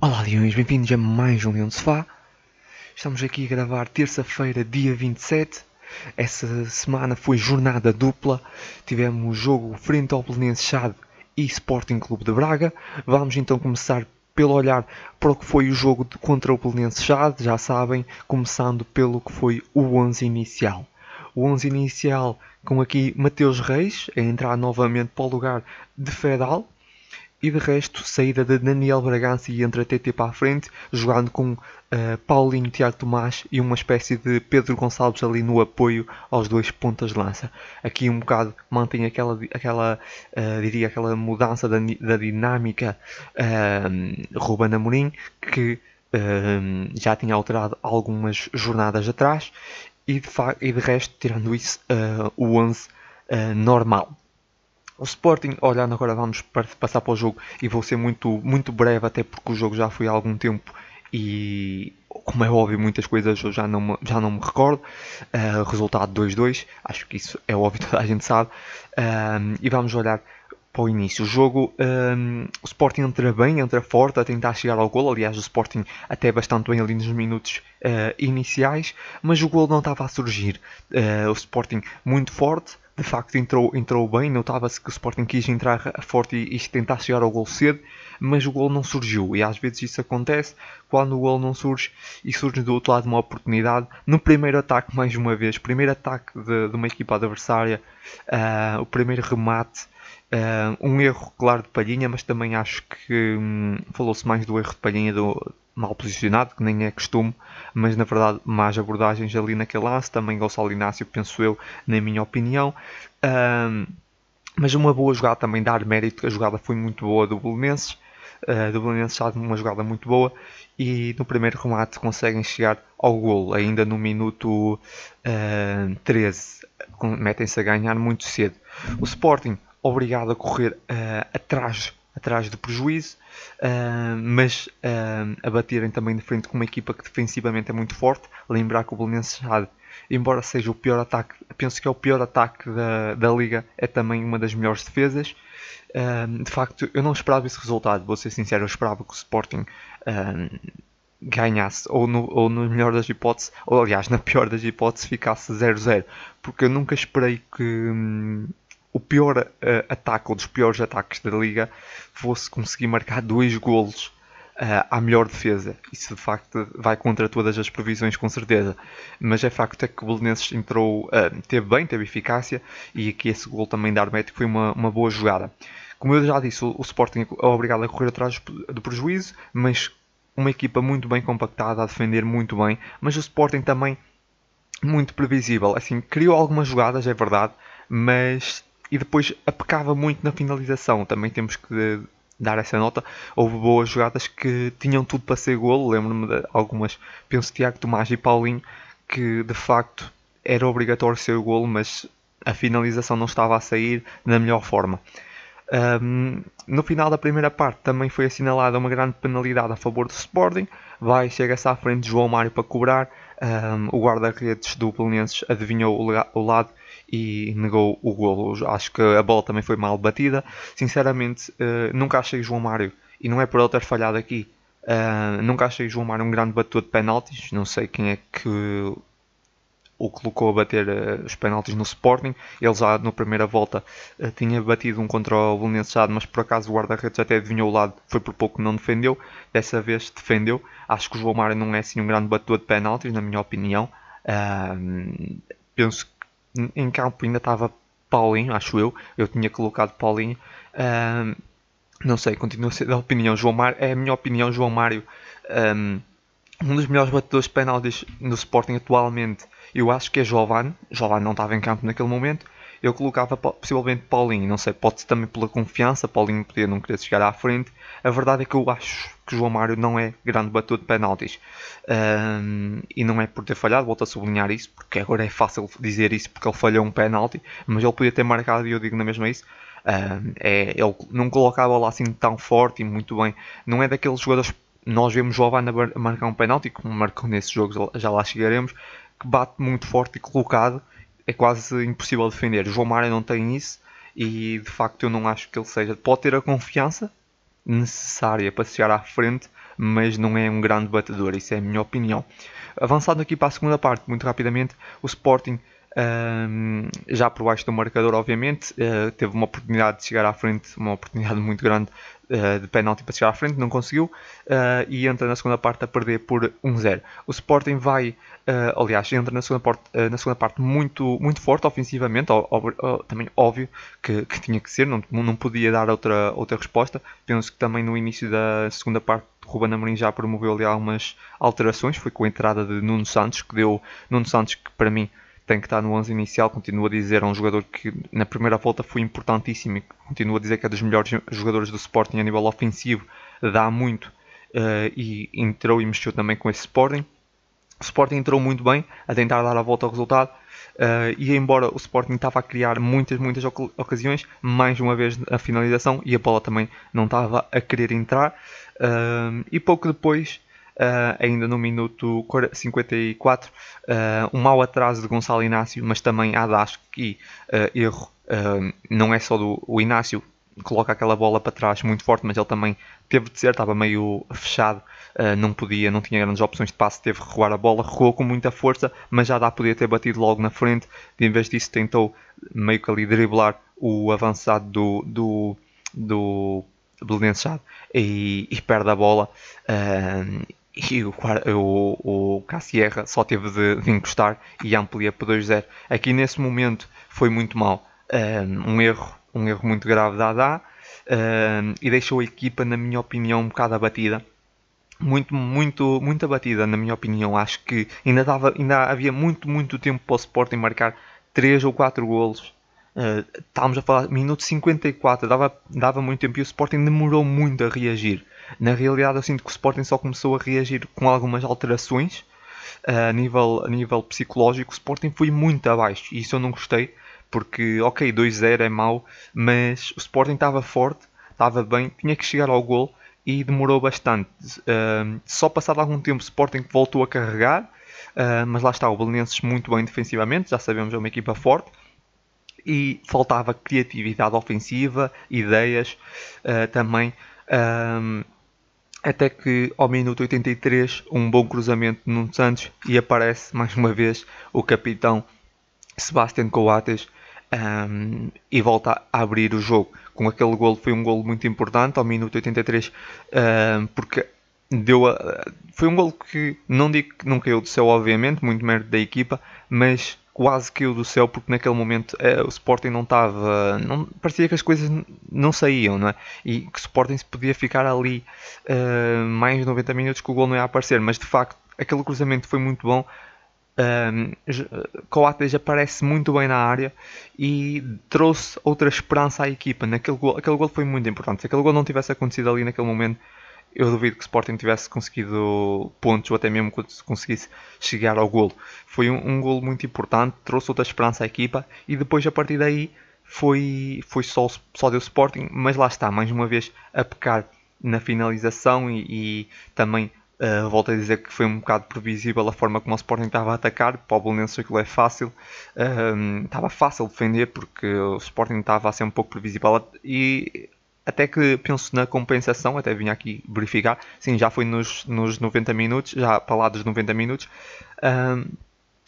Olá Leões, bem-vindos a mais um Leão de Sofá. Estamos aqui a gravar terça-feira, dia 27. Essa semana foi jornada dupla. Tivemos jogo frente ao Belenenses Chade e Sporting Clube de Braga. Vamos então começar pelo olhar para o que foi o jogo contra o Belenenses Chade, já sabem, começando pelo que foi o 11 inicial. O 11 inicial com aqui Mateus Reis a entrar novamente para o lugar de Fedal e de resto, saída de Daniel Bragança e entra TT para a frente, jogando com uh, Paulinho Tiago Tomás e uma espécie de Pedro Gonçalves ali no apoio aos dois pontas de lança. Aqui um bocado mantém aquela, aquela uh, diria aquela mudança da, da dinâmica uh, Ruben Amorim, que uh, já tinha alterado algumas jornadas atrás, e de, e de resto, tirando isso, o 11 normal. O Sporting, olhando agora vamos passar para o jogo e vou ser muito, muito breve até porque o jogo já foi há algum tempo e como é óbvio muitas coisas eu já não me, já não me recordo. Uh, resultado 2-2, acho que isso é óbvio, toda a gente sabe. Uh, e vamos olhar para o início. O jogo, um, o Sporting entra bem, entra forte a tentar chegar ao gol. Aliás, o Sporting até bastante bem ali nos minutos uh, iniciais, mas o gol não estava a surgir. o Sporting muito forte, de facto entrou, entrou bem, notava-se que o Sporting quis entrar forte e, e tentar chegar ao gol cedo, mas o gol não surgiu. E às vezes isso acontece quando o gol não surge e surge do outro lado uma oportunidade. No primeiro ataque, mais uma vez, primeiro ataque de, de uma equipa adversária, uh, o primeiro remate. Uh, um erro, claro, de Palhinha, mas também acho que hum, falou-se mais do erro de Palhinha do, mal posicionado, que nem é costume, mas na verdade mais abordagens ali naquele lance, também Gonçalo Inácio, penso eu, na minha opinião. Um, mas uma boa jogada também dar mérito, a jogada foi muito boa do Belenenses, uh, do Belenenses já uma jogada muito boa e no primeiro remate conseguem chegar ao gol, ainda no minuto uh, 13, metem-se a ganhar muito cedo. O Sporting obrigado a correr uh, atrás atrás do prejuízo, uh, mas uh, a baterem também de frente com uma equipa que defensivamente é muito forte. Lembrar que o Belenenses embora seja o pior ataque, penso que é o pior ataque da, da liga, é também uma das melhores defesas. Uh, de facto, eu não esperava esse resultado, vou ser sincero, eu esperava que o Sporting ganhasse, ou no, ou no melhor das hipóteses, ou aliás, na pior das hipóteses, ficasse 0-0, porque eu nunca esperei que. Hum, o pior uh, ataque, ou dos piores ataques da liga, fosse conseguir marcar dois golos uh, à melhor defesa. Isso de facto vai contra todas as previsões, com certeza. Mas é facto é que o Belenenses entrou, uh, teve bem, teve eficácia, e aqui esse gol também da Hermético foi uma, uma boa jogada. Como eu já disse, o, o Sporting é obrigado a correr atrás do prejuízo, mas uma equipa muito bem compactada, a defender muito bem, mas o Sporting também muito previsível. Assim, criou algumas jogadas, é verdade, mas e depois apecava muito na finalização. Também temos que dar essa nota. Houve boas jogadas que tinham tudo para ser golo. Lembro-me de algumas, penso Tiago Tomás e Paulinho, que de facto era obrigatório ser o golo, mas a finalização não estava a sair da melhor forma. Um, no final da primeira parte também foi assinalada uma grande penalidade a favor do Sporting. Vai, chega-se à frente de João Mário para cobrar. Um, o guarda-redes do Belenenses adivinhou o, o lado e negou o golo. Acho que a bola também foi mal batida. Sinceramente, uh, nunca achei João Mário, e não é por ele ter falhado aqui, uh, nunca achei João Mário um grande batedor de penaltis. Não sei quem é que o colocou a bater uh, os penaltis no Sporting. Ele já na primeira volta uh, tinha batido um contra o Belenenses mas por acaso o guarda-redes até adivinhou o lado, foi por pouco que não defendeu. Dessa vez defendeu. Acho que o João Mário não é assim um grande batedor de penaltis, na minha opinião. Uh, penso em campo ainda estava Paulinho, acho eu. Eu tinha colocado Paulinho. Um, não sei, continua a ser da opinião. João Mário, é a minha opinião, João Mário. Um, um dos melhores batedores de penaltis no Sporting atualmente, eu acho que é Giovanni. Giovanni não estava em campo naquele momento eu colocava possivelmente Paulinho. Não sei, pode ser também pela confiança. Paulinho podia não querer chegar à frente. A verdade é que eu acho que João Mário não é grande batedor de penaltis. Um, e não é por ter falhado, volto a sublinhar isso, porque agora é fácil dizer isso porque ele falhou um penalti, mas ele podia ter marcado e eu digo na mesma isso. Um, é, ele não colocava lá assim tão forte e muito bem. Não é daqueles jogadores. Nós vemos Giovanni a marcar um penalti, como marcou nesses jogos, já lá chegaremos, que bate muito forte e colocado é quase impossível defender. O João Mário não tem isso e de facto eu não acho que ele seja. Pode ter a confiança, necessária para chegar à frente, mas não é um grande batedor, isso é a minha opinião. Avançando aqui para a segunda parte, muito rapidamente, o Sporting um, já por baixo do marcador, obviamente, uh, teve uma oportunidade de chegar à frente, uma oportunidade muito grande uh, de penalti para chegar à frente, não conseguiu uh, e entra na segunda parte a perder por 1-0. O Sporting vai, aliás, entra na segunda, parte, na segunda parte muito, muito forte ofensivamente, ó, ó, também óbvio que, que, tinha que ser, não, não podia dar outra, outra resposta. Penso que também no início da segunda parte Ruben Amorim já promoveu ali algumas alterações, foi com a entrada de Nuno Santos, que deu Nuno Santos que para mim tem que estar no 11 inicial. Continuo a dizer, é um jogador que na primeira volta foi importantíssimo e continuo a dizer que é dos melhores jogadores do Sporting a nível ofensivo, dá muito uh, e entrou e mexeu também com esse Sporting. O Sporting entrou muito bem a tentar dar a volta ao resultado uh, e embora o Sporting estava a criar muitas, muitas ocasiões, mais uma vez a finalização e a bola também não estava a querer entrar uh, e pouco depois uh, ainda no minuto 54, uh, ah, um mau atraso de Gonçalo Inácio, mas também há Dasco e uh, erro, não é só do o Inácio, coloca aquela bola para trás muito forte, mas ele também teve de ser, estava meio fechado, não podia, não tinha grandes opções de passe, teve que recuar a bola, recuou com muita força, mas já dá podia ter batido logo na frente, de em vez disso tentou meio que ali driblar o avançado do, do, do Belenenses e, e perde a bola e o, o, o Cassierra só teve de, de encostar e amplia para 2-0. Aqui nesse momento foi muito mal. Um, erro, um erro muito grave da um, e deixou a equipa, na minha opinião, um bocado abatida. Muito, muito, muito abatida, na minha opinião. Acho que ainda, dava, ainda havia muito, muito tempo para o Sporting marcar 3 ou 4 golos. Uh, estávamos a falar minuto 54, dava, dava muito tempo e o Sporting demorou muito a reagir. Na realidade, eu sinto que o Sporting só começou a reagir com algumas alterações uh, a, nível, a nível psicológico. O Sporting foi muito abaixo e isso eu não gostei, porque, ok, 2-0 é mau, mas o Sporting estava forte, estava bem, tinha que chegar ao gol e demorou bastante. Uh, só passado algum tempo, o Sporting voltou a carregar, uh, mas lá está, o Belenenses muito bem defensivamente, já sabemos, é uma equipa forte e faltava criatividade ofensiva, ideias uh, também. Um, até que ao minuto 83 um bom cruzamento de Nuno Santos e aparece mais uma vez o capitão Sebastián Coates um, e volta a abrir o jogo. Com aquele gol foi um gol muito importante ao minuto 83 um, porque deu a, foi um gol que não digo que não caiu do céu obviamente, muito mérito da equipa, mas quase caiu do céu porque naquele momento é, o Sporting não estava. Não, parecia que as coisas não saíam, não é? E que o Sporting se podia ficar ali uh, mais de 90 minutos que o gol não ia aparecer, mas de facto aquele cruzamento foi muito bom. Um, Coates aparece muito bem na área e trouxe outra esperança à equipa. Naquele gol, aquele gol foi muito importante. Se aquele gol não tivesse acontecido ali naquele momento, eu duvido que o Sporting tivesse conseguido pontos ou até mesmo conseguisse chegar ao golo. Foi um, um golo muito importante, trouxe outra esperança à equipa e depois a partir daí foi, foi só, só deu Sporting, mas lá está, mais uma vez a pecar na finalização e, e também uh, volto a dizer que foi um bocado previsível a forma como o Sporting estava a atacar, para o Belenenses aquilo é fácil, uh, estava fácil defender porque o Sporting estava a ser um pouco previsível. E até que penso na compensação, até vim aqui verificar, sim, já foi nos, nos 90 minutos, já para lá dos 90 minutos.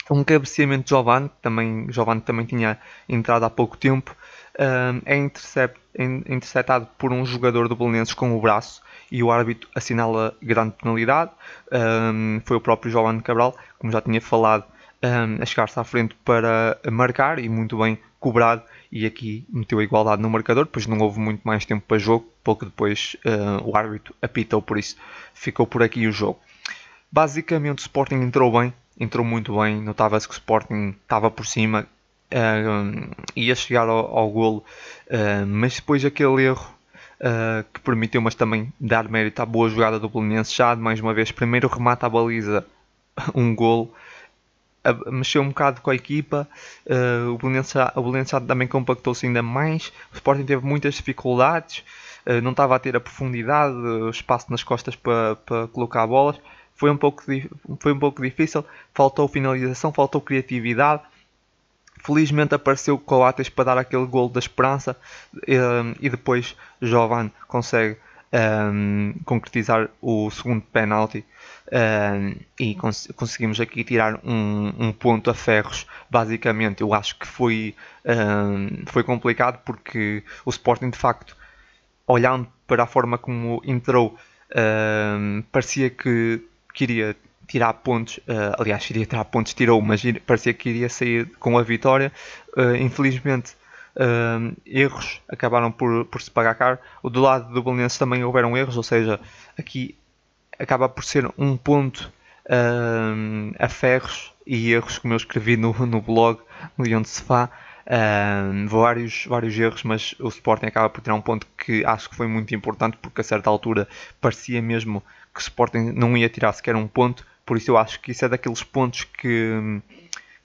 Um, cabeceamento de Giovanni, também, Giovanni também tinha entrado há pouco tempo, um, é intercept, interceptado por um jogador do Belenenses com o braço e o árbitro assinala grande penalidade. Um, foi o próprio Giovanni Cabral, como já tinha falado, um, a chegar-se à frente para marcar e muito bem cobrado e aqui meteu a igualdade no marcador, depois não houve muito mais tempo para jogo, pouco depois uh, o árbitro apitou, por isso ficou por aqui o jogo. Basicamente o Sporting entrou bem, entrou muito bem, notava-se que o Sporting estava por cima, uh, ia chegar ao, ao golo, uh, mas depois aquele erro que permitiu, mas também dar mérito à boa jogada do Belenenses, já mais uma vez, primeiro remata a baliza, um golo, mexeu um bocado com a equipa, uh, o Belenenses também compactou-se ainda mais, o Sporting teve muitas dificuldades, uh, não estava a ter a profundidade, o espaço nas costas para, para colocar bolas, foi um, pouco, foi um pouco difícil, faltou finalização, faltou criatividade, felizmente apareceu Coates para dar aquele gol da esperança e depois Jovan consegue concretizar o segundo penalti um, e cons conseguimos aqui tirar um, um, ponto a ferros. Basicamente, eu acho que foi, foi complicado porque o Sporting, de facto, olhando para a forma como entrou, parecia que queria tirar pontos, uh, aliás, iria tirar pontos, tirou, mas parecia que iria sair com a vitória. Uh, infelizmente, uh, erros acabaram por, por se pagar caro. Do lado do Belenenses também houveram erros, ou seja, aqui acaba por ser um ponto a ferros e erros, como eu escrevi no, no blog, no Leão de Sofá. vários, vários erros, mas o Sporting acaba por tirar um ponto que acho que foi muito importante porque a certa altura parecia mesmo que o Sporting não ia tirar sequer um ponto por isso eu acho que isso é daqueles pontos que,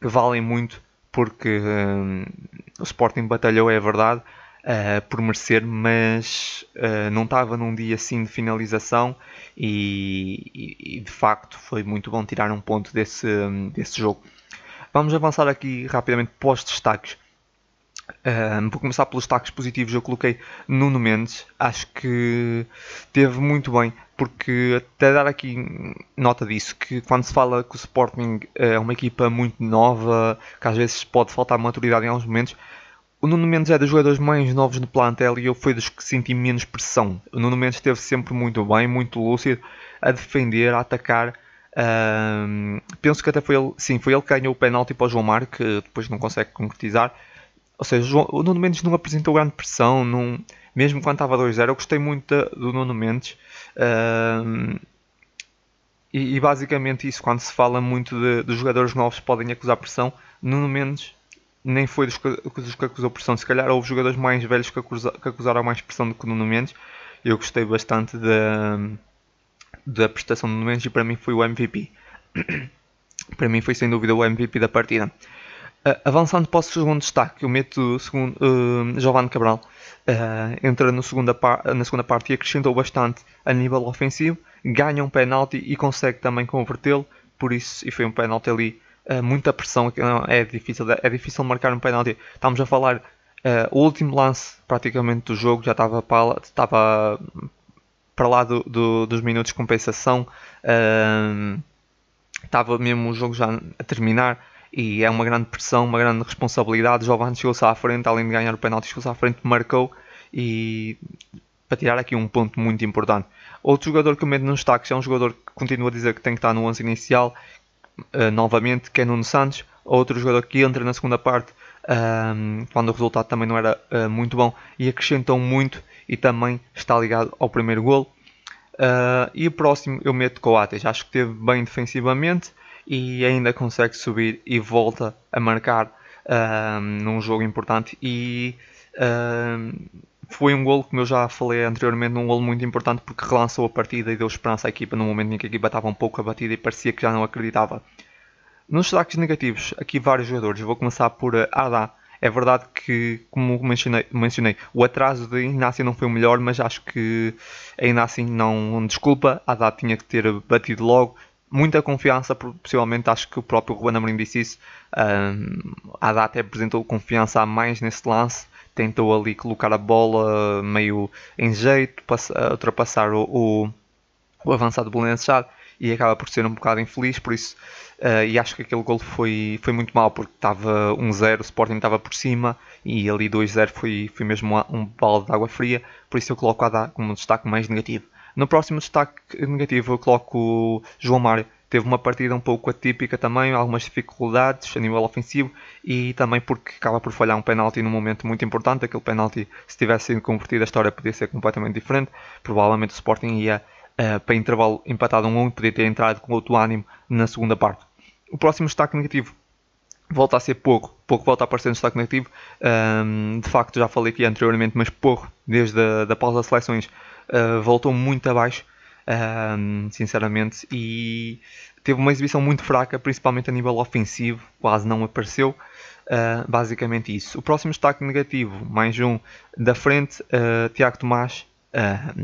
que valem muito, porque um, o Sporting batalhou, é verdade, uh, por merecer, mas uh, não estava num dia assim de finalização e, e, e, de facto foi muito bom tirar um ponto desse, desse jogo. Vamos avançar aqui rapidamente para os destaques. Um, vou começar pelos destaques positivos. Eu coloquei Nuno Mendes, acho que teve muito bem, porque até dar aqui nota disso, que quando se fala que o Sporting é uma equipa muito nova, que às vezes pode faltar maturidade em alguns momentos, o Nuno Mendes é dos jogadores mais novos no plantel e eu fui dos que senti menos pressão. O Nuno Mendes esteve sempre muito bem, muito lúcido, a defender, a atacar. Um, penso que até foi ele, sim, foi ele que ganhou o penalti para o João Mário, que depois não consegue concretizar. Ou seja, o Nuno Mendes não apresentou grande pressão, não, mesmo quando estava 2-0. Eu gostei muito do Nuno Mendes. Uh, e, e, basicamente isso, quando se fala muito de, de jogadores novos podem acusar pressão, Nuno Mendes nem foi dos que, dos que acusou pressão. Se calhar houve jogadores mais velhos que, acusa, que acusaram mais pressão do que o Nuno Mendes. Eu gostei bastante da, da prestação do Nuno Mendes e para mim foi o MVP. para mim foi sem dúvida o MVP da partida. Uh, avançando para o segundo destaque, eu meto segundo, uh, Giovanni Cabral. Uh, entra no segunda na segunda parte e acrescentou bastante a nível ofensivo, ganha um penalti e consegue também convertê-lo. Por isso, e foi um penalti ali, uh, muita pressão. É difícil, é difícil marcar um penalti. Estamos a falar, o último lance praticamente do jogo já estava para, estava para lá do, do, dos minutos de compensação. estava mesmo o jogo já a terminar e é uma grande pressão, uma grande responsabilidade. Giovanni chegou-se à frente, além de ganhar o penalti, chegou-se à frente, marcou e para tirar aqui um ponto muito importante. Outro jogador que eu meto nos destaques é um jogador que continua a dizer que tem que estar no 11 inicial, uh, novamente, que é Nuno Santos. Outro jogador que entra na segunda parte, uh, quando o resultado também não era uh, muito bom, e acrescentou muito e também está ligado ao primeiro golo. Uh, e o próximo eu meto Coates, acho que teve bem defensivamente, e ainda consegue subir e volta a marcar um, num jogo importante e um, foi um golo, como eu já falei anteriormente, um golo muito importante porque relançou a partida e deu esperança à equipa no momento em que a equipa estava um pouco abatida e parecia que já não acreditava. Nos destaques negativos, aqui vários jogadores. Vou começar por Ada. É verdade que, como mencionei, mencionei, o atraso de Inácio não foi o melhor, mas acho que ainda assim não desculpa. Ada tinha que ter batido logo, muita confiança, possivelmente acho que o próprio Ruben Amorim disse isso. Um, a data apresentou confiança a mais nesse lance, tentou ali colocar a bola meio em jeito, ultrapassar o, o, o avançado e acaba por ser um bocado infeliz, por isso, uh, e acho que aquele gol foi, foi muito mal, porque estava 1-0, o Sporting estava por cima, e ali 2-0 foi, foi mesmo um balde de água fria, por isso eu coloco a dar como destaque mais negativo. No próximo destaque negativo eu coloco o João Mário. Teve uma partida um pouco atípica também, algumas dificuldades a nível ofensivo e também porque acaba por falhar um penalti num momento muito importante. Aquele penalti, se tivesse sido convertido, a história podia ser completamente diferente. Provavelmente o Sporting ia uh, para intervalo empatado 1 um 1 e podia ter entrado com outro ânimo na segunda parte. O próximo destaque negativo volta a ser pouco, pouco volta a aparecer no destaque negativo. Um, de facto, já falei aqui anteriormente, mas pouco, desde a da pausa das seleções, uh, voltou muito abaixo, uh, sinceramente, e teve uma exibição muito fraca, principalmente a nível ofensivo, quase não apareceu. Uh, basicamente isso. O próximo destaque negativo, mais um da frente, Tiago Tomás,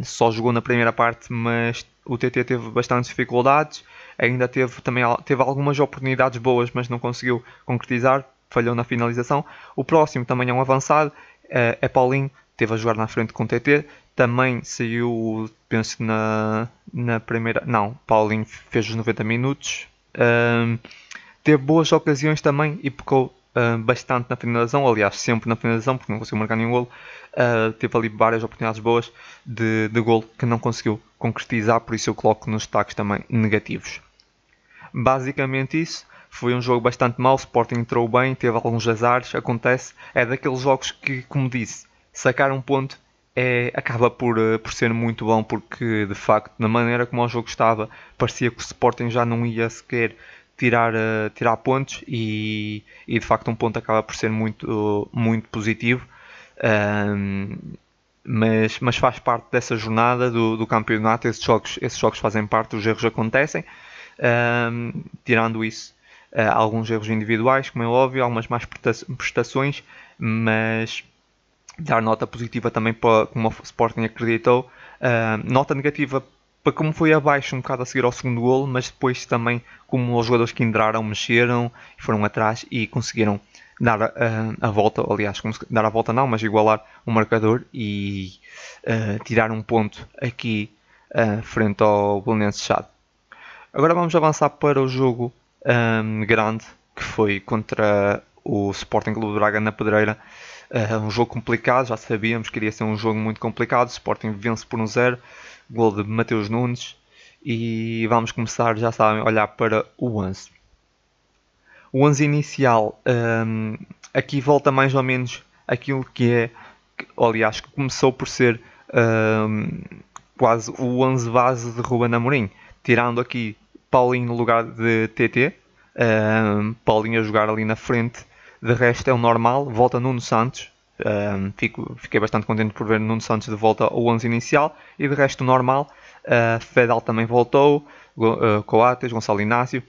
só jogou na primeira parte, mas o TT teve bastantes dificuldades, ainda teve também teve algumas oportunidades boas, mas não conseguiu concretizar, falhou na finalização. O próximo também é um avançado, é Paulinho, teve a jogar na frente com o TT. Também saiu, penso na, na primeira. Não, Paulinho fez os 90 minutos. Um, teve boas ocasiões também e pecou bastante na finalização. Aliás, sempre na finalização, porque não conseguiu marcar nenhum golo. Uh, teve ali várias oportunidades boas de, de golo que não conseguiu concretizar, por isso eu coloco nos destaques também negativos. Basicamente isso. Foi um jogo bastante mau, o Sporting entrou bem, teve alguns azares, acontece. É daqueles jogos que, como disse, sacar um ponto é, acaba por, uh, por ser muito bom, porque de facto, na maneira como o jogo estava, parecia que o Sporting já não ia sequer tirar, uh, tirar pontos e, e de facto um ponto acaba por ser muito, muito positivo. Um, mas, mas faz parte dessa jornada do, do campeonato, esses jogos, esses jogos fazem parte, os erros acontecem. Um, tirando isso, uh, alguns erros individuais, como é óbvio, algumas mais prestações, mas dar nota positiva também para como o Sporting acreditou, uh, nota negativa para como foi abaixo um bocado a seguir ao segundo golo, mas depois também como os jogadores que entraram mexeram, foram atrás e conseguiram dar a, a, volta, aliás, dar a volta não, mas igualar o marcador e uh, tirar um ponto aqui uh, frente ao Belenense Chade. Agora vamos avançar para o jogo um, grande que foi contra o Sporting Clube Braga na Pedreira. Uh, um jogo complicado, já sabíamos que iria ser um jogo muito complicado. Sporting vence por um zero, gol de Mateus Nunes. E vamos começar, já sabem, a olhar para o 11. O 11 inicial um, aqui volta mais ou menos aquilo que é, aliás, que começou por ser um, quase o 11 base de Ruben Amorim, tirando aqui Paulinho no lugar de TT. Um, Paulinho a jogar ali na frente. De resto é o normal. Volta Nuno Santos. Um, fico, fiquei bastante contente por ver Nuno Santos de volta ao 11 inicial. E de resto normal. Uh, Fedal também voltou. Uh, Coates, Gonçalo Inácio.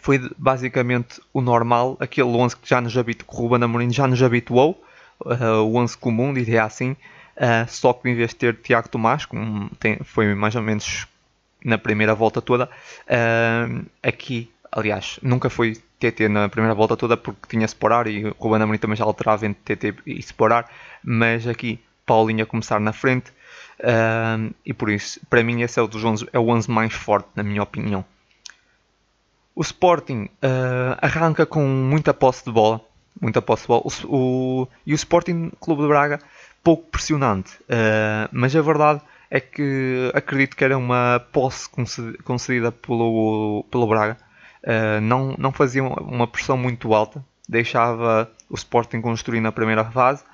Foi basicamente o normal. Aquele 11 que já nos habituou, que o Ruben Amorim já nos habituou. Uh, o 11 comum, diria assim. Uh, só que em vez de ter Tiago Tomás, como tem, foi mais ou menos na primeira volta toda. Uh, aqui, aliás, nunca foi TT na primeira volta toda porque tinha Sporar e o Ruben Amorim também já alterava entre TT e Sporar, mas aqui Paulinho a começar na frente uh, e por isso, para mim, esse é o dos 11, é o 11 mais forte, na minha opinião. O Sporting uh, arranca com muita posse de bola, muita posse de bola, o, o, e o Sporting Clube de Braga pouco pressionante, mas a verdade é que acredito que era uma posse concedida pelo, pelo Braga. Uh, não, não fazia uma pressão muito alta, deixava o Sporting construir na primeira fase.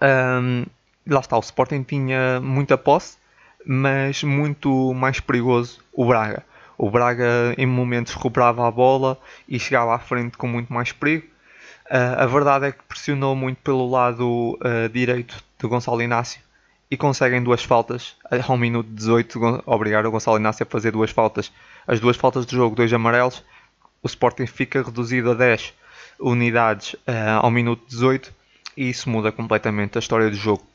Um, lá está, o Sporting tinha muita posse, mas muito mais perigoso o Braga. O Braga em momentos recuperava a bola e chegava à frente com muito mais perigo. Uh, a verdade é que pressionou muito pelo lado uh, direito de Gonçalo Inácio e conseguem duas faltas ao minuto 18, obrigar o Gonçalo Inácio a fazer duas faltas. As duas faltas do jogo, dois amarelos, o Sporting fica reduzido a 10 unidades uh, ao minuto 18 e isso muda completamente a história do jogo.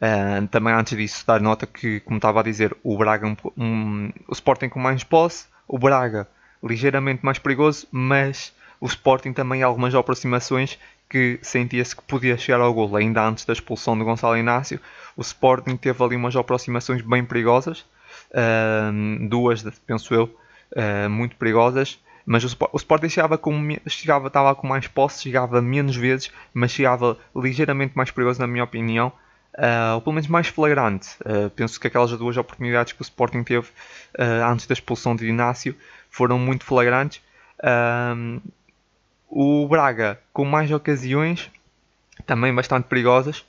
Uh, também antes disso, dar nota que, como estava a dizer, o Braga, um, um, o Sporting com mais posse, o Braga ligeiramente mais perigoso, mas o Sporting também algumas aproximações que sentia-se que podia chegar ao gol ainda antes da expulsão de Gonçalo Inácio. O Sporting teve ali umas aproximações bem perigosas, uh, duas, penso eu, uh, muito perigosas. Mas o, o Sporting chegava, com, chegava estava com mais posse, chegava menos vezes, mas chegava ligeiramente mais perigoso, na minha opinião. Uh, ou pelo menos mais flagrante. Uh, penso que aquelas duas oportunidades que o Sporting teve uh, antes da expulsão de Inácio foram muito flagrantes. O Braga com mais ocasiões, também bastante perigosas,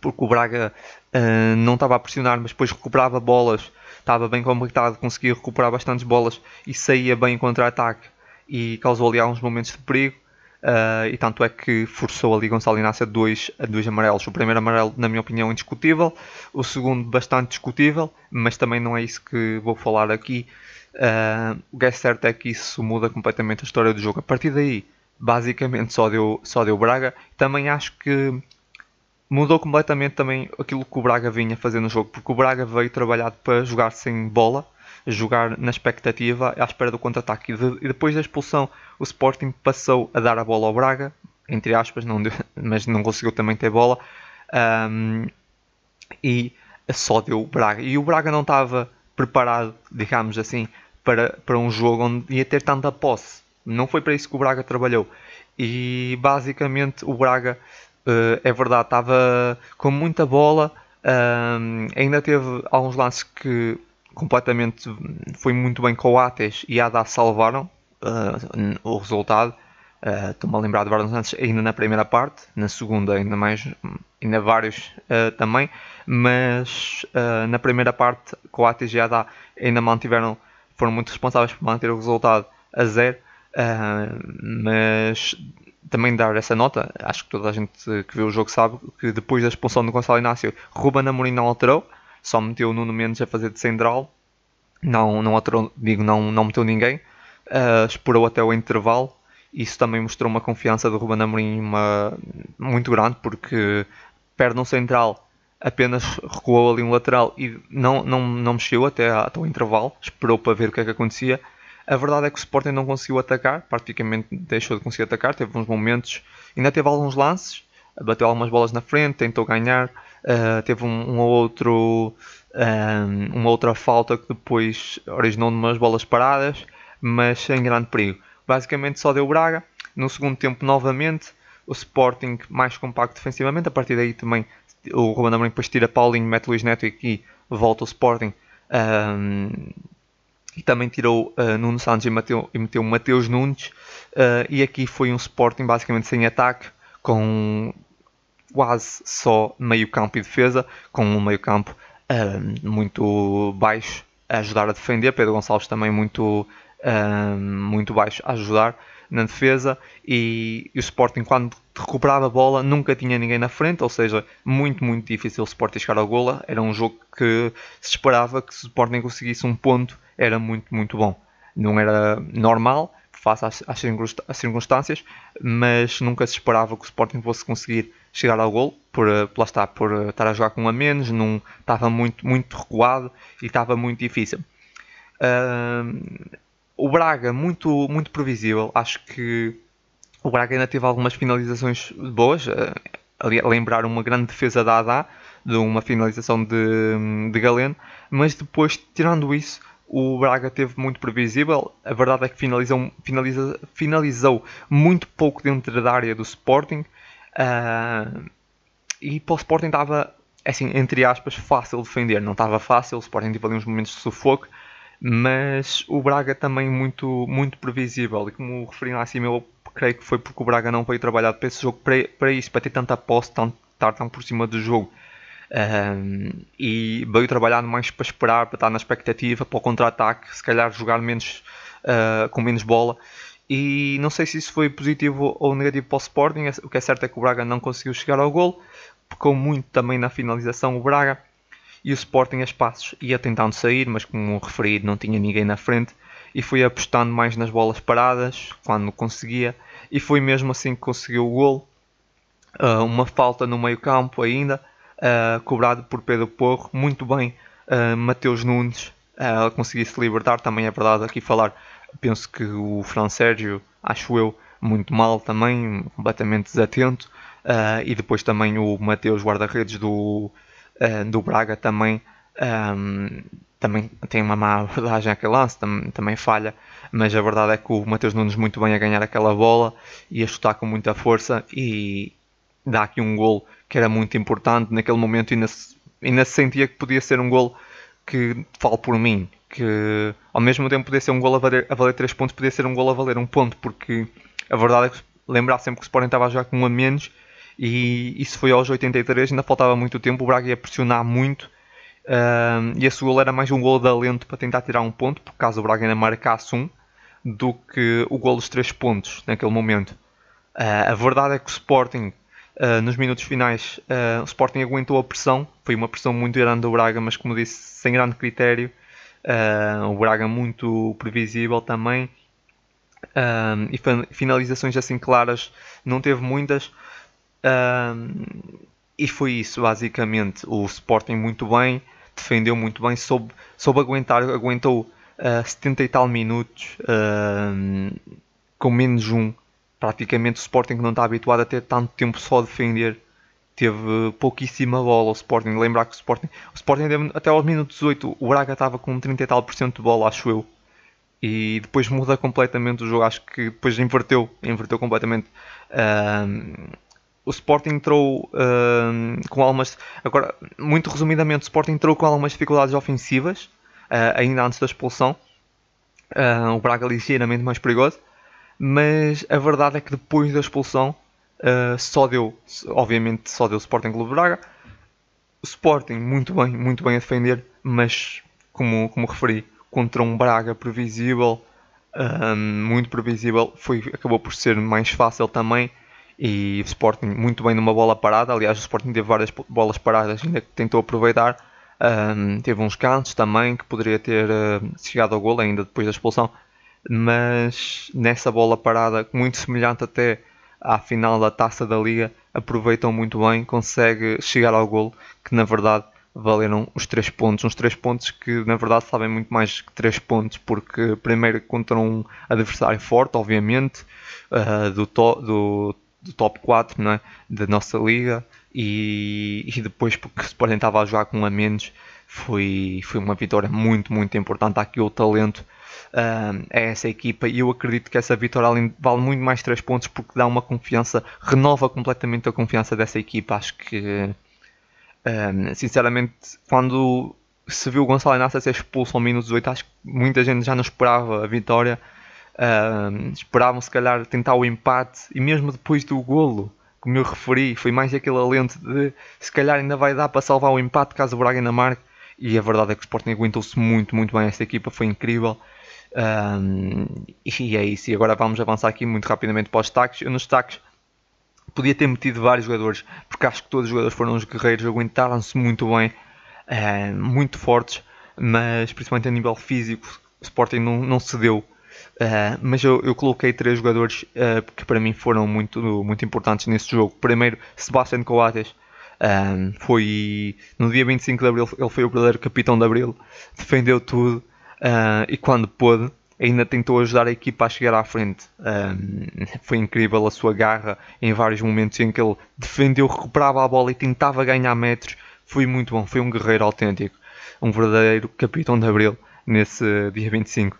porque o Braga uh, não estava a pressionar, mas depois recuperava bolas, estava bem compactado, conseguia recuperar bastantes bolas e saía bem em contra-ataque e causou ali alguns momentos de perigo. Uh, e tanto é que forçou ali Gonçalo Inácio a dois, a dois amarelos. O primeiro amarelo, na minha opinião, indiscutível, o segundo, bastante discutível, mas também não é isso que vou falar aqui. Uh, o que é certo é que isso muda completamente a história do jogo. A partir daí, basicamente só deu, só deu Braga. Também acho que mudou completamente também aquilo que o Braga vinha fazer no jogo, porque o Braga veio trabalhado para jogar sem bola, jogar na expectativa, à espera do contra-ataque. E, depois da expulsão, o Sporting passou a dar a bola ao Braga, entre aspas, não deu, mas não conseguiu também ter bola. Um, e só deu o Braga. E o Braga não estava preparado, digamos assim, para, para um jogo onde ia ter tanta posse. Não foi para isso que o Braga trabalhou. E basicamente o Braga, uh, é verdade, estava com muita bola. Uh, ainda teve alguns lances que completamente foi muito bem com o Ates e Ada salvaram uh, o resultado. Uh, Estou-me a lembrar de vários lances ainda na primeira parte, na segunda ainda mais, ainda vários uh, também, mas uh, na primeira parte com e Ada ainda mantiveram, foram muito responsáveis por manter o resultado a zero Uh, mas também dar essa nota, acho que toda a gente que viu o jogo sabe que depois da expulsão do Gonçalo Inácio, Ruben Amorim não alterou, só meteu o Nuno Mendes a fazer de central, não, não alterou, digo, não, não meteu ninguém, esperou até o intervalo, isso também mostrou uma confiança do Ruben Amorim uma, muito grande, porque perde um central, apenas recuou ali um lateral e não, não, não mexeu até, até o intervalo, esperou para ver o que é que acontecia, a verdade é que o Sporting não conseguiu atacar, praticamente deixou de conseguir atacar, teve uns momentos, ainda teve alguns lances, bateu algumas bolas na frente, tentou ganhar, uh, teve um, um outro, um, eh, uma outra falta que depois originou umas bolas paradas, mas sem grande perigo. Basicamente só deu Braga. No segundo tempo, novamente, o Sporting mais compacto defensivamente. A partir daí também o Ruben Amorim depois tira Paulinho, mete Luís Neto e aqui volta o Sporting. Um, e também tirou uh, Nuno Santos e, meteu, e meteu Mateus Nunes. Uh, e aqui foi um Sporting basicamente sem ataque, com quase só meio campo e defesa, com um meio campo muito baixo a ajudar a defender. Pedro Gonçalves também muito, muito baixo a ajudar na defesa e, e, o Sporting quando recuperava a bola nunca tinha ninguém na frente, ou seja, muito muito difícil o Sporting chegar ao gola, era um jogo que se esperava que o Sporting conseguisse um ponto era muito muito bom, não era normal face às, às circunstâncias, mas nunca se esperava que o Sporting fosse conseguir chegar ao gol, por, eh, lá por eh, estar a jogar com um a menos, não, estava muito, muito recuado e estava muito difícil. Uh, o Braga, muito, muito previsível. Acho que o Braga ainda teve algumas finalizações boas. Uh, lembrar uma grande defesa da Adá, de uma finalização de, de Galeno. Mas depois, tirando isso, o Braga teve muito previsível. A verdade é que finalizou, finaliza, finalizou muito pouco dentro da área do Sporting. Uh, e para o Sporting estava, assim, entre aspas, fácil defender. Não estava fácil, o Sporting teve ali uns momentos de sufoco mas o Braga também muito, muito previsível. E como referi lá acima, eu creio que foi porque o Braga não veio trabalhar para esse jogo, para, para isso, para ter tanta posse, tão, estar tão por cima do jogo. Um, e veio trabalhar mais para esperar, para estar na expectativa, para o contra-ataque, se calhar jogar menos, uh, com menos bola. E não sei se isso foi positivo ou negativo para o Sporting. O que é certo é que o Braga não conseguiu chegar ao gol, pecou muito também na finalização o Braga e o Sporting a espaços ia tentando sair, mas como referido não tinha ninguém na frente e foi apostando mais nas bolas paradas quando conseguia e foi mesmo assim que conseguiu o gol. Uh, uma falta no meio campo ainda, uh, cobrado por Pedro Porro, muito bem uh, Mateus Nunes uh, conseguiu se libertar, também é verdade aqui falar, penso que o Fran Sérgio, acho eu, muito mal também, completamente desatento, e depois também o Mateus guarda-redes do, uh, do Braga também, um, ehm, também tem uma má abordagem àquele lance, tam, também falha, mas a verdade é que o Mateus Nunes muito bem a ganhar aquela bola e a chutar com muita força e dá aqui um gol que era muito importante. Naquele momento ainda se, ainda se sentia que podia ser um gol que falo por mim, que ao mesmo tempo podia ser um gol a valer, a valer 3 pontos, podia ser um gol a valer um ponto, porque a verdade é que lembrar sempre que o Sporting estava a jogar com um a menos e isso foi aos 83, ainda faltava muito tempo, o Braga ia pressionar muito uh, e esse gol era mais um gol de alento para tentar tirar um ponto, por caso o Braga ainda marcasse um, do que o gol dos 3 pontos naquele momento. Uh, a verdade é que o Sporting, uh, nos minutos finais, o Sporting aguentou a pressão, foi uma pressão muito grande do Braga, mas como disse, sem grande critério. o Braga muito previsível também. e finalizações assim claras não teve muitas um, e foi isso, basicamente. O Sporting muito bem, defendeu muito bem, soube, soube aguentar, aguentou uh, ah, 70 e tal minutos com menos um. Praticamente o Sporting que não está habituado a ter tanto tempo só a defender, teve pouquíssima bola o Sporting. Lembrar que o Sporting, o Sporting até aos minutos 18, o Braga estava com 30 e tal por cento de bola, acho eu. E depois muda completamente o jogo, acho que depois inverteu, inverteu completamente. O Sporting entrou um, com algumas. Agora, muito resumidamente, o Sporting entrou com algumas dificuldades ofensivas, uh, ainda antes da expulsão. Uh, o Braga ligeiramente mais perigoso. Mas a verdade é que depois da expulsão uh, só deu, obviamente, só deu o Sporting Clube Braga. O Sporting muito bem, muito bem a defender, mas como, como referi, contra um Braga previsível, um, muito previsível, foi, acabou por ser mais fácil também. E o Sporting muito bem numa bola parada. Aliás, o Sporting teve várias bolas paradas, ainda que tentou aproveitar. Um, teve uns cantos também que poderia ter uh, chegado ao gol ainda depois da expulsão. Mas nessa bola parada, muito semelhante até à final da taça da liga, aproveitam muito bem, consegue chegar ao gol, que na verdade valeram os 3 pontos. Uns 3 pontos que na verdade sabem muito mais que 3 pontos, porque primeiro contra um adversário forte, obviamente, uh, do, do, do, top 4 não é? da nossa liga, e, e depois porque o Sporting estava a jogar com a menos, foi, foi uma vitória muito, muito importante. Há aqui o talento uh, a essa equipa e eu acredito que essa vitória vale muito mais 3 pontos porque dá uma confiança, renova completamente a confiança dessa equipa. Acho que, uh, sinceramente, quando se viu o Gonçalo Inácio ser expulso ao minuto 18, acho que muita gente já não esperava a vitória. Uh, esperavam se calhar tentar o empate e mesmo depois do golo, como eu referi, foi mais aquele alento de se calhar ainda vai dar para salvar o empate caso o Braga ainda marque. E a verdade é que o Sporting aguentou-se muito, muito bem. Esta equipa foi incrível. Um, e é isso. E agora vamos avançar aqui muito rapidamente para os destaques. Eu nos destaques podia ter metido vários jogadores, porque acho que todos os jogadores foram os guerreiros, aguentaram-se muito bem, uh, muito fortes, mas principalmente a nível físico, o Sporting não, não cedeu. Uh, mas eu, eu, coloquei três jogadores uh, que para mim foram muito, muito importantes nesse jogo. Primeiro, Sebastián Coates. Um, foi no dia 25 de Abril, ele foi o verdadeiro capitão de Abril, defendeu tudo, Uh, e quando pôde, ainda tentou ajudar a equipa a chegar à frente. foi incrível a sua garra em vários momentos em que ele defendeu, recuperava a bola e tentava ganhar metros. Foi muito bom, foi um guerreiro autêntico, um verdadeiro capitão de Abril nesse dia 25.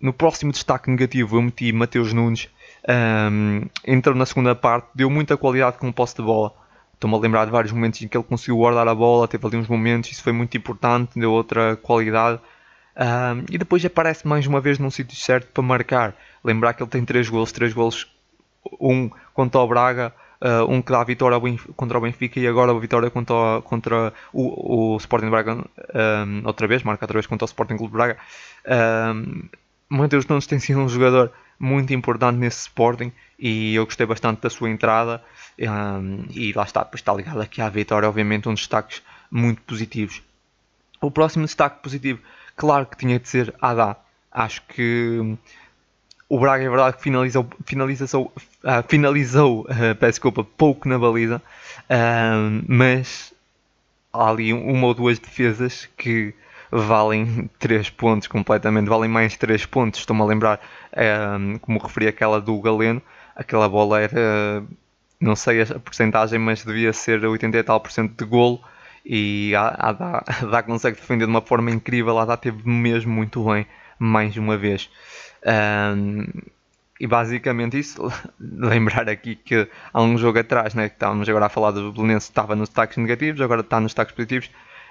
No próximo destaque negativo eu meti Mateus Nunes. Um, entrou na segunda parte, deu muita qualidade com o posse de bola. Estou-me a lembrar de vários momentos em que ele conseguiu guardar a bola, teve ali uns momentos, isso foi muito importante, deu outra qualidade um, e depois aparece mais uma vez num sítio certo para marcar. Lembrar que ele tem 3 gols, 3 gols, um contra o Braga, uh, um que dá a vitória contra o Benfica e agora a vitória contra, contra o, o Sporting Braga um, outra vez, marca outra vez contra o Sporting Clube Braga. Um, Mateus Nunes tem sido um jogador muito importante nesse Sporting e eu gostei bastante da sua entrada um, e lá está, está ligado aqui à vitória, obviamente um destaques muito positivos. O próximo destaque positivo Claro que tinha de ser Adá. Acho que o Braga é verdade que finalizou, finalizou, uh, finalizou uh, peço desculpa, pouco na baliza, mas há ali uma ou duas defesas que valem 3 pontos completamente, valem mais 3 pontos. Estou-me a lembrar, uh, como referi aquela do Galeno, aquela bola era, não sei a porcentagem, mas devia ser 80 e tal por cento de golo e a Adá, Adá consegue defender de uma forma incrível. A Adá teve mesmo muito bem, mais uma vez. Um, e basicamente isso, lembrar aqui que há um jogo atrás, né, que estávamos agora a falar do Belenense, estava nos destaques negativos, agora está nos destaques positivos.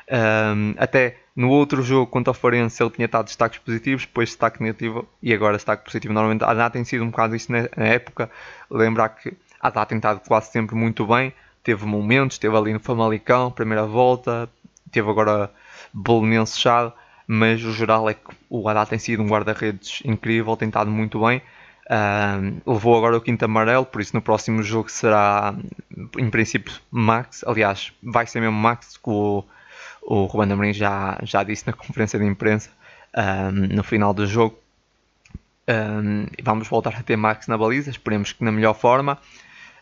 Um, até no outro jogo contra o Farense ele tinha estado destaques positivos, depois destaque negativo e agora destaque positivo. Normalmente a Adá tem sido um bocado isso na, época. Lembrar que a Adá tem estado quase sempre muito bem, teve momentos, teve ali no Famalicão, primeira volta, teve agora Belenense Chado, mas o geral é que o Haddad tem sido um guarda-redes incrível, tem estado muito bem. Uh, levou agora o quinto amarelo, por isso no próximo jogo será em princípio Max. Aliás, vai ser mesmo Max, que o, o Ruben Amorim já, já disse na conferência de imprensa no final do jogo. vamos voltar a ter Max na baliza, esperemos que na melhor forma.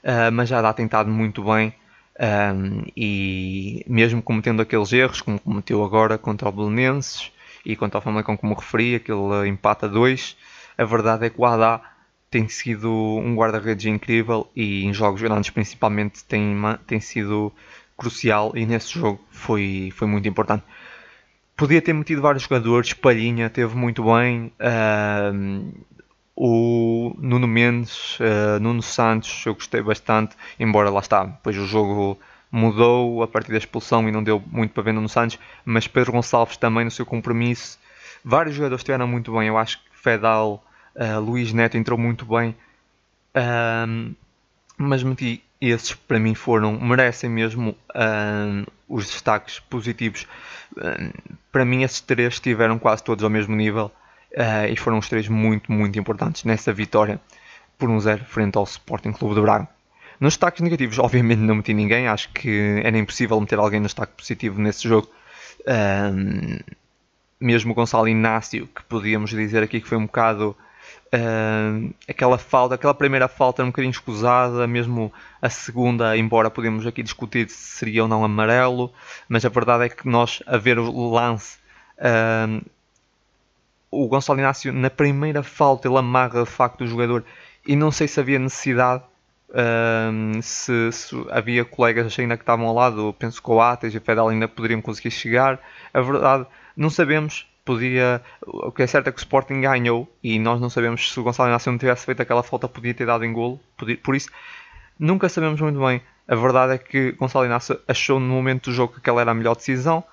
Uh, mas já dá tentado muito bem um, e mesmo cometendo aqueles erros como cometeu agora contra o Belenenses e contra o Famalicão como referi, aquele empate a 2, a verdade é que o Haddad tem sido um guarda-redes incrível e em jogos grandes principalmente tem, tem sido crucial e nesse jogo foi, foi muito importante. Podia ter metido vários jogadores, Palhinha teve muito bem, uh, o Nuno Mendes, uh, Nuno Santos, eu gostei bastante, embora lá está, depois o jogo mudou a partir da expulsão e não deu muito para ver Nuno Santos, mas Pedro Gonçalves também no seu compromisso, vários jogadores estiveram muito bem, eu acho que Fedal, uh, Luís Neto entrou muito bem, mas meti esses para mim foram, merecem mesmo uh, os destaques positivos. Uh, para mim, esses três estiveram quase todos ao mesmo nível uh, e foram os três muito, muito importantes nessa vitória por um zero frente ao Sporting Clube de Braga. Nos destaques negativos, obviamente não meti ninguém, acho que era impossível meter alguém no destaque positivo nesse jogo. mesmo o Gonçalo Inácio, que podíamos dizer aqui que foi um bocado Uh, aquela falta, aquela primeira falta era um bocadinho escusada, mesmo a segunda, embora podemos aqui discutir se seria ou não amarelo, mas a verdade é que nós, a ver o lance, uh, o Gonçalo Inácio, na primeira falta, ele amarra de facto o jogador e não sei se havia necessidade. Uh, se, se, havia colegas ainda que estavam ao lado, penso que o Ates e o Fedel ainda poderiam conseguir chegar. A verdade, não sabemos, podia. O que é certo é que o Sporting ganhou e nós não sabemos se o Gonçalo Inácio não tivesse feito aquela falta, podia ter dado em golo. Por isso, nunca sabemos muito bem. A verdade é que Gonçalo Inácio achou no momento do jogo que aquela era a melhor decisão.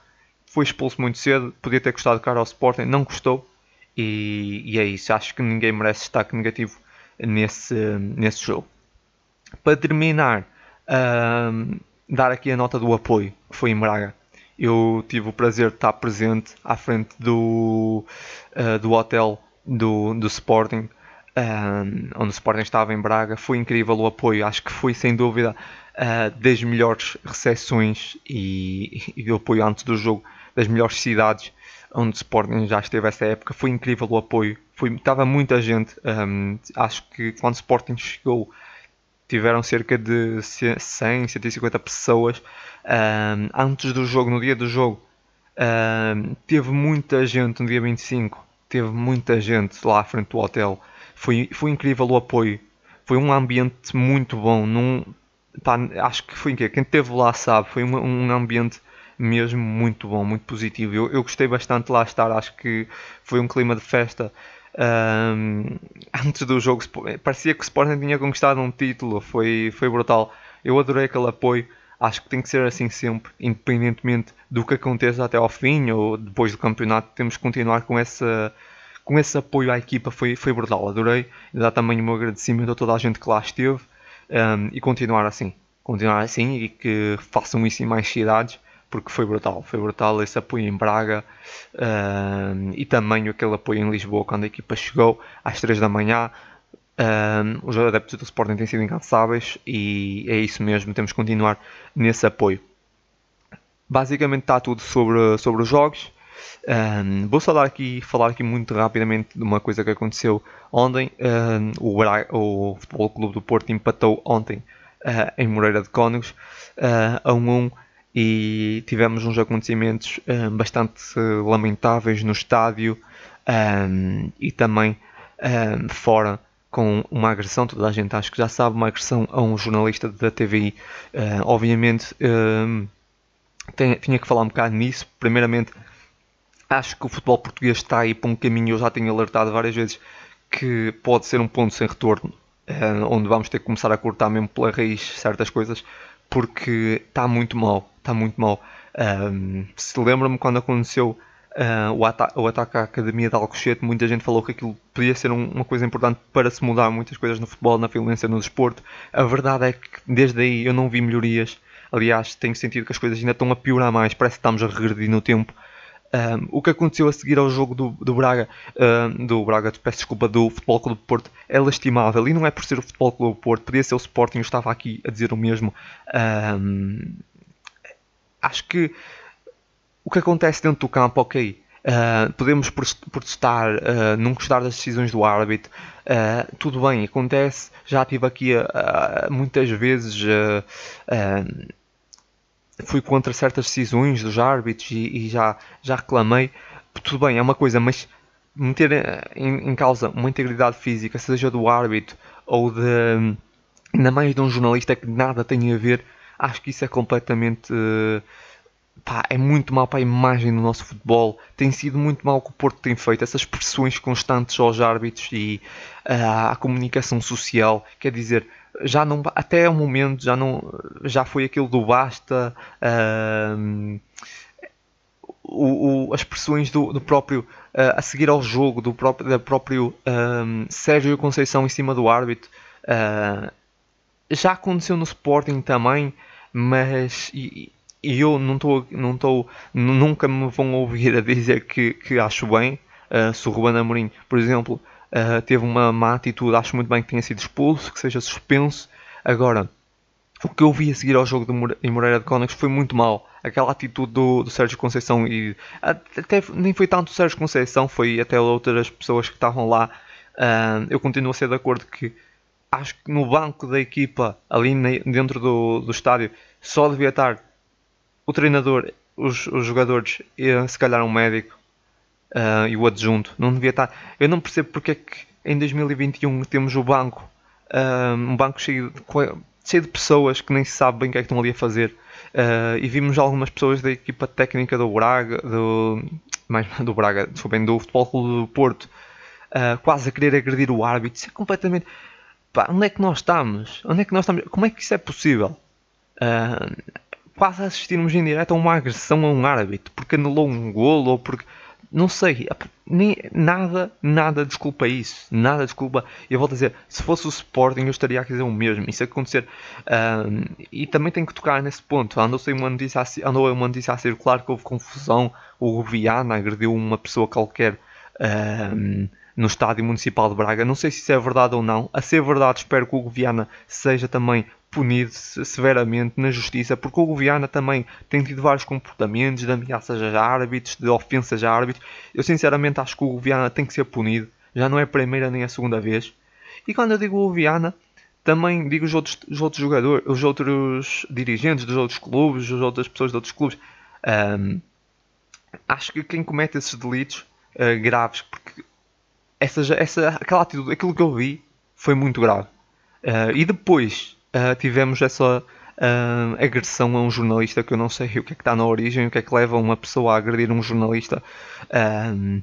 Foi expulso muito cedo, podia ter custado caro ao Sporting, não custou. E, e é isso. Acho que ninguém merece destaque negativo nesse, nesse jogo. Para terminar, dar aqui a nota do apoio, que foi em Braga eu tive o prazer de estar presente à frente do, uh, do hotel do, do Sporting, eh, onde o Sporting estava em Braga. Foi incrível o apoio, acho que foi sem dúvida uh, das melhores recepções e, e o apoio antes do jogo das melhores cidades onde o Sporting já esteve essa época. Foi incrível o apoio, foi, estava muita gente. Um, acho que quando o Sporting chegou tiveram cerca de 100, 150 pessoas um, antes do jogo, no dia do jogo. Um, teve muita gente no dia 25, teve muita gente lá à frente do hotel. Foi, foi incrível o apoio, foi um ambiente muito bom. Num, pá, acho que foi quem esteve lá sabe, foi um, um ambiente mesmo muito bom, muito positivo. Eu, eu gostei bastante de lá estar, acho que foi um clima de festa. Um, antes do jogo parecia que o Sporting tinha conquistado um título, foi, foi brutal. Eu adorei aquele apoio. Acho que tem que ser assim sempre, independentemente do que aconteça até ao fim ou depois do campeonato, temos que continuar com essa com esse apoio à equipa foi, foi brutal, adorei. E dá também o meu agradecimento a toda a gente que lá esteve um, e continuar assim. Continuar assim e que façam isso em mais cidades porque foi brutal, foi brutal esse apoio em Braga uh, e também aquele apoio em Lisboa quando a equipa chegou às 3 da manhã. Uh, os adeptos do Sporting têm sido incansáveis e é isso mesmo, temos que continuar nesse apoio. Basicamente está tudo sobre, sobre os jogos. Um, vou falar aqui, falar aqui muito rapidamente de uma coisa que aconteceu ontem. Um, o, Braga, o Futebol Clube do Porto empatou ontem uh, em Moreira de Cónegos uh, a 1 um, 1 e tivemos uns acontecimentos um, bastante lamentáveis no estádio um, e também um, fora com uma agressão, toda a gente acho que já sabe, uma agressão a um jornalista da TVI. Uh, obviamente tem, tinha que falar um bocado nisso. Primeiramente, acho que o futebol português está aí para um caminho, eu já tenho alertado várias vezes, que pode ser um ponto sem retorno, uh, onde vamos ter que começar a cortar mesmo pela raiz certas coisas, porque está muito mal está muito mal. Um, se lembra-me quando aconteceu uh, o, ata o, ataque à Academia de Alcochete, muita gente falou que aquilo podia ser um, uma coisa importante para se mudar muitas coisas no futebol, na violência, no desporto. A verdade é que desde aí eu não vi melhorias. Aliás, tenho sentido que as coisas ainda estão a piorar mais, parece que estamos a regredir no tempo. Um, o que aconteceu a seguir ao jogo do, do Braga, um, do Braga, peço desculpa, do Futebol Clube do Porto, é lastimável e não é por ser o Futebol Clube do Porto, podia ser o Sporting, eu estava aqui a dizer o mesmo. Um, acho que o que acontece dentro do campo, ok, uh, podemos protestar, uh, não gostar das decisões do árbitro, uh, tudo bem, acontece, já estive aqui muitas vezes, fui contra certas decisões dos árbitros e, e, já, já reclamei, tudo bem, é uma coisa, mas meter em, em, causa uma integridade física, seja do árbitro ou de ainda mais de um jornalista que nada tem a ver, acho que isso é completamente pá, é muito mal para a imagem do nosso futebol. Tem sido muito mal o que o Porto tem feito, essas pressões constantes aos árbitros e uh, à comunicação social. Quer dizer, já não até o momento já não já foi aquilo do basta. Uh, o, o, as pressões do, do próprio uh, a seguir ao jogo do próprio, da próprio Sérgio Conceição em cima do árbitro já aconteceu no Sporting também mas e, e eu não estou, não estou, nunca me vão ouvir a dizer que, que acho bem. Uh, se o Ruben Amorim, por exemplo, uh, teve uma má atitude, acho muito bem que tenha sido expulso, que seja suspenso. Agora, o que eu vi a seguir ao jogo de em Moreira de Cónegos foi muito mal. Aquela atitude do, do Sérgio Conceição e até nem foi tanto o Sérgio Conceição, foi até outras pessoas que estavam lá. Uh, eu continuo a ser de acordo que acho que no banco da equipa, ali dentro do, do estádio, só devia estar o treinador, os, os jogadores e se calhar um médico uh, e o adjunto. Não devia estar. Eu não percebo porque é que em 2021 temos o banco, uh, um banco cheio de, cheio de pessoas que nem se sabe bem o que é que estão ali a fazer. Uh, e vimos algumas pessoas da equipa técnica do Braga, do, mais do Braga, bem do Futebol Clube do Porto, quase a querer agredir o árbitro. Isso é completamente. Pá, onde é que nós estamos? Onde é que nós estamos? Como é que isso é possível? Quase assistirmos em direto a uma agressão a um árbitro porque anulou um golo ou porque não sei, nem, nada, nada desculpa isso, nada desculpa. Eu a dizer, se fosse o Sporting eu estaria a dizer o mesmo, isso acontecer. Um, e também tenho que tocar nesse ponto. Andou-se uma notícia, andou uma notícia a circular que houve confusão, o Viana agrediu uma pessoa qualquer um, no estádio municipal de Braga. Não sei se isso é verdade ou não. A ser verdade, espero que o Viana seja também punido severamente na justiça, porque o Guiana também tem tido vários comportamentos de ameaças a árbitros, de ofensas a árbitros. Eu sinceramente acho que o Guiana tem que ser punido, já não é a primeira nem a segunda vez. E quando eu digo o Guiana, também digo os outros, os outros jogadores, os outros dirigentes dos outros clubes, as outras pessoas de outros clubes. Um, acho que quem comete esses delitos uh, graves, porque essa, essa, aquela atitude, aquilo que eu vi foi muito grave. Uh, e depois uh, tivemos essa uh, agressão a um jornalista que eu não sei o que é que está na origem, o que é que leva uma pessoa a agredir um jornalista. Uh,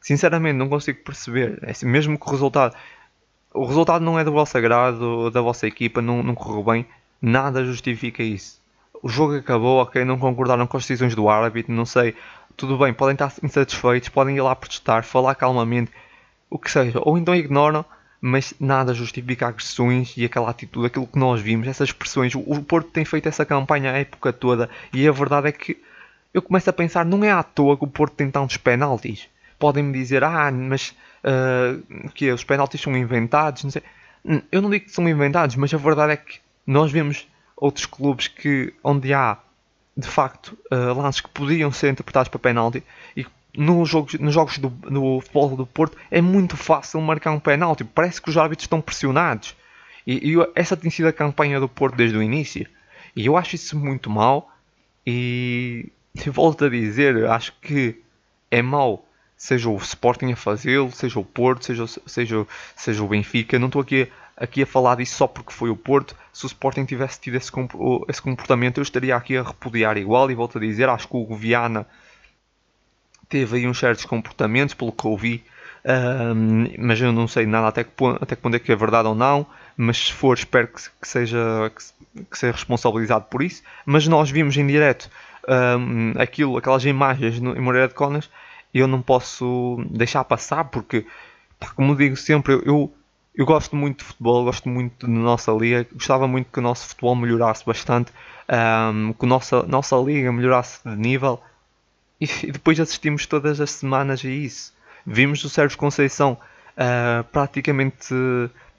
sinceramente, não consigo perceber. É assim, mesmo que o resultado. O resultado não é do vosso agrado, da vossa equipa, não, não correu bem, nada justifica isso. O jogo acabou, ok, não concordaram com as decisões do árbitro, não sei, tudo bem, podem estar insatisfeitos, podem ir lá protestar, falar calmamente, o que seja, ou então ignoram mas nada justifica agressões e aquela atitude, aquilo que nós vimos, essas expressões. O Porto tem feito essa campanha a época toda e a verdade é que eu começo a pensar, não é à toa que o Porto tem tantos penaltis. Podem-me dizer, ah, mas uh, que os penaltis são inventados, não sei. Eu não digo que são inventados, mas a verdade é que nós vemos outros clubes que onde há de facto uh, lances que podiam ser interpretados para penalti e nos jogos, nos jogos do futebol do Porto é muito fácil marcar um penalti. Parece que os árbitros estão pressionados. E, e, essa tem sido a campanha do Porto desde o início. E eu acho isso muito mal. E volto a dizer, acho que é mau. Seja o Sporting a fazê-lo, seja o Porto, seja, seja, seja o Benfica. Não estou aqui, aqui a falar disso só porque foi o Porto. Se o Sporting tivesse tido esse, esse comportamento, eu estaria aqui a repudiar igual. E volto a dizer, acho que o Viana teve aí uns certos comportamentos, pelo que eu vi, um, mas eu não sei nada até que, ponto, até que ponto é que é verdade ou não, mas se for espero que, que seja, que, que, seja responsabilizado por isso, mas nós vimos em direto aquilo, aquelas imagens no, em Moreira de Conas, eu não posso deixar passar porque, pá, como digo sempre, eu, eu, eu gosto muito de futebol, gosto muito da nossa liga, gostava muito que o nosso futebol melhorasse bastante, um, que a nossa, nossa liga melhorasse de nível, e, depois assistimos todas as semanas a isso. Vimos o Sérgio Conceição uh, praticamente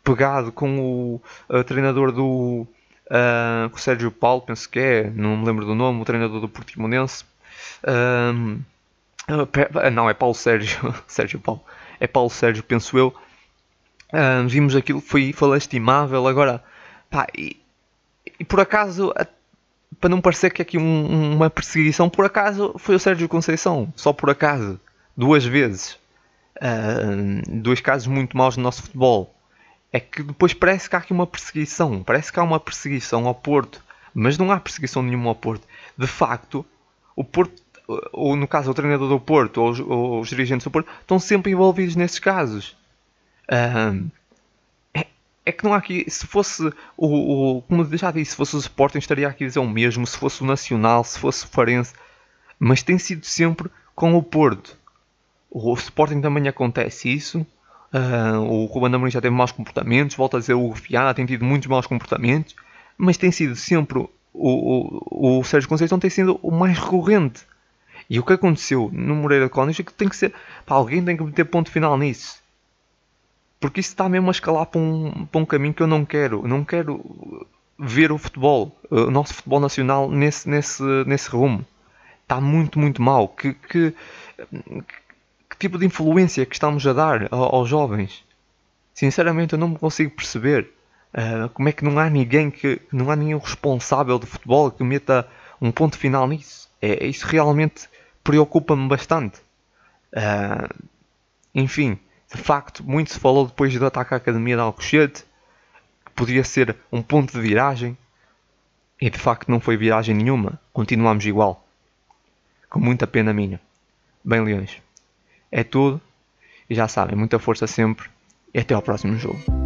pegado com o uh, treinador do uh, Sérgio Paulo, penso que é, não me lembro do nome, o treinador do Portimonense. Uh, não, é Paulo Sérgio, Sérgio Paulo, é Paulo Sérgio, penso eu. vimos aquilo, foi, foi lastimável. Agora, pá, e, e por acaso, para não parecer que é aqui um, uma perseguição, por acaso foi o Sérgio Conceição, só por acaso, duas vezes. uh, dois casos muito maus no nosso futebol. É que depois parece que há aqui uma perseguição, parece que há uma perseguição ao Porto, mas não há perseguição nenhuma ao Porto. De facto, o Porto, ou no caso o treinador do Porto, ou os, ou os dirigentes do Porto, estão sempre envolvidos nesses casos. Uh, é, que não há aqui, se fosse o, o, como já disse, se fosse o Sporting estaria aqui a dizer o mesmo, se fosse o Nacional, se fosse o Farense, mas tem sido sempre com o Porto. O Sporting também acontece isso. Uh, o Ruben Amorim já teve maus comportamentos, volta a dizer o Fiada tem tido muitos maus comportamentos, mas tem sido sempre o, o, o Sérgio Conceição tem sido o mais recorrente. E o que aconteceu no Moreira Cónigo é que tem que ser. Pá, alguém tem que meter ponto final nisso. Porque isso está mesmo a escalar para um, para um caminho que eu não quero. Não quero ver o futebol, o nosso futebol nacional, nesse, nesse, nesse rumo. Está muito, muito mal. Que, que, tipo de influência que estamos a dar aos jovens? Sinceramente, eu não me consigo perceber uh, como é que não há ninguém que não há nenhum responsável de futebol que meta um ponto final nisso. É, isso realmente preocupa-me bastante. Uh, enfim, de facto, muito se falou depois do ataque à Academia de Alcochete que podia ser um ponto de viragem e de facto não foi viragem nenhuma. Continuamos igual. Com muita pena minha. Bem, Leões. É tudo. E já sabem, muita força sempre. E até ao próximo jogo.